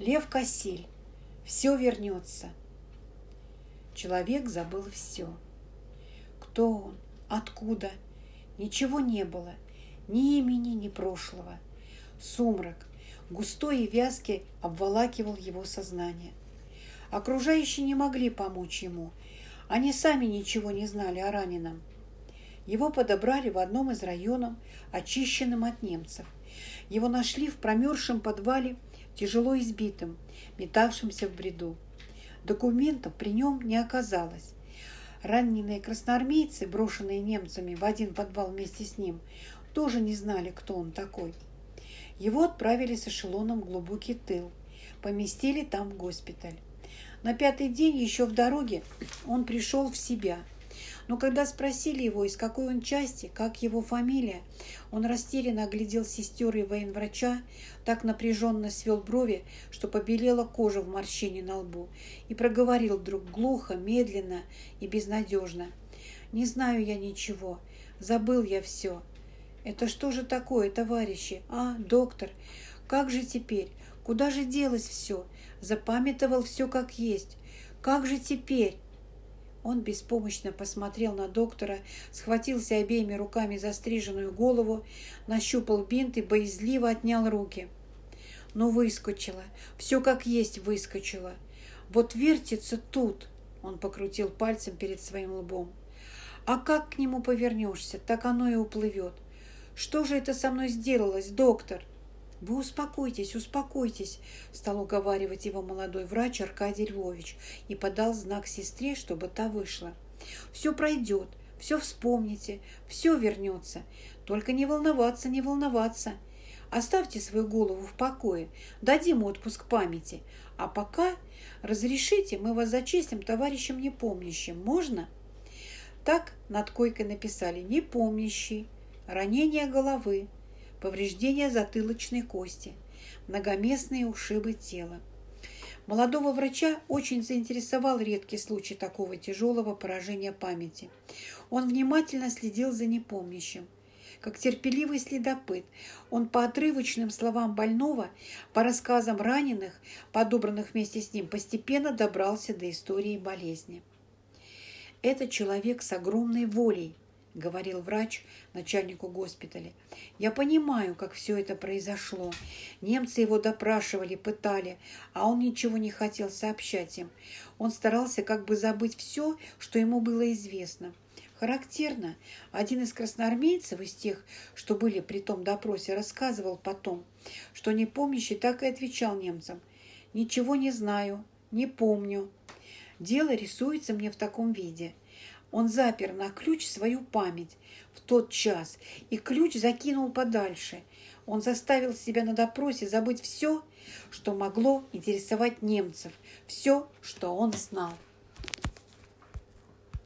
Лев Кассиль. Все вернется. Человек забыл все. Кто он? Откуда? Ничего не было. Ни имени, ни прошлого. Сумрак, густой и вязкий, обволакивал его сознание. Окружающие не могли помочь ему. Они сами ничего не знали о раненом. Его подобрали в одном из районов, очищенным от немцев. Его нашли в промерзшем подвале тяжело избитым, метавшимся в бреду. Документов при нем не оказалось. Раненые красноармейцы, брошенные немцами в один подвал вместе с ним, тоже не знали, кто он такой. Его отправили с эшелоном в глубокий тыл, поместили там в госпиталь. На пятый день еще в дороге он пришел в себя – но когда спросили его, из какой он части, как его фамилия, он растерянно оглядел сестер и военврача, так напряженно свел брови, что побелела кожа в морщине на лбу, и проговорил вдруг глухо, медленно и безнадежно. «Не знаю я ничего. Забыл я все. Это что же такое, товарищи? А, доктор, как же теперь? Куда же делось все? Запамятовал все как есть. Как же теперь?» Он беспомощно посмотрел на доктора, схватился обеими руками за стриженную голову, нащупал бинт и боязливо отнял руки. Ну, выскочила. Все как есть выскочила. Вот вертится тут, он покрутил пальцем перед своим лбом. А как к нему повернешься, так оно и уплывет. Что же это со мной сделалось, доктор? «Вы успокойтесь, успокойтесь», – стал уговаривать его молодой врач Аркадий Львович и подал знак сестре, чтобы та вышла. «Все пройдет, все вспомните, все вернется. Только не волноваться, не волноваться. Оставьте свою голову в покое, дадим отпуск памяти. А пока разрешите, мы вас зачислим товарищем непомнящим. Можно?» Так над койкой написали «непомнящий», «ранение головы», повреждения затылочной кости, многоместные ушибы тела. Молодого врача очень заинтересовал редкий случай такого тяжелого поражения памяти. Он внимательно следил за непомнящим. Как терпеливый следопыт, он по отрывочным словам больного, по рассказам раненых, подобранных вместе с ним, постепенно добрался до истории болезни. Это человек с огромной волей, – говорил врач начальнику госпиталя. «Я понимаю, как все это произошло. Немцы его допрашивали, пытали, а он ничего не хотел сообщать им. Он старался как бы забыть все, что ему было известно. Характерно, один из красноармейцев, из тех, что были при том допросе, рассказывал потом, что непомнящий так и отвечал немцам. «Ничего не знаю, не помню. Дело рисуется мне в таком виде». Он запер на ключ свою память в тот час и ключ закинул подальше. Он заставил себя на допросе забыть все, что могло интересовать немцев, все, что он знал.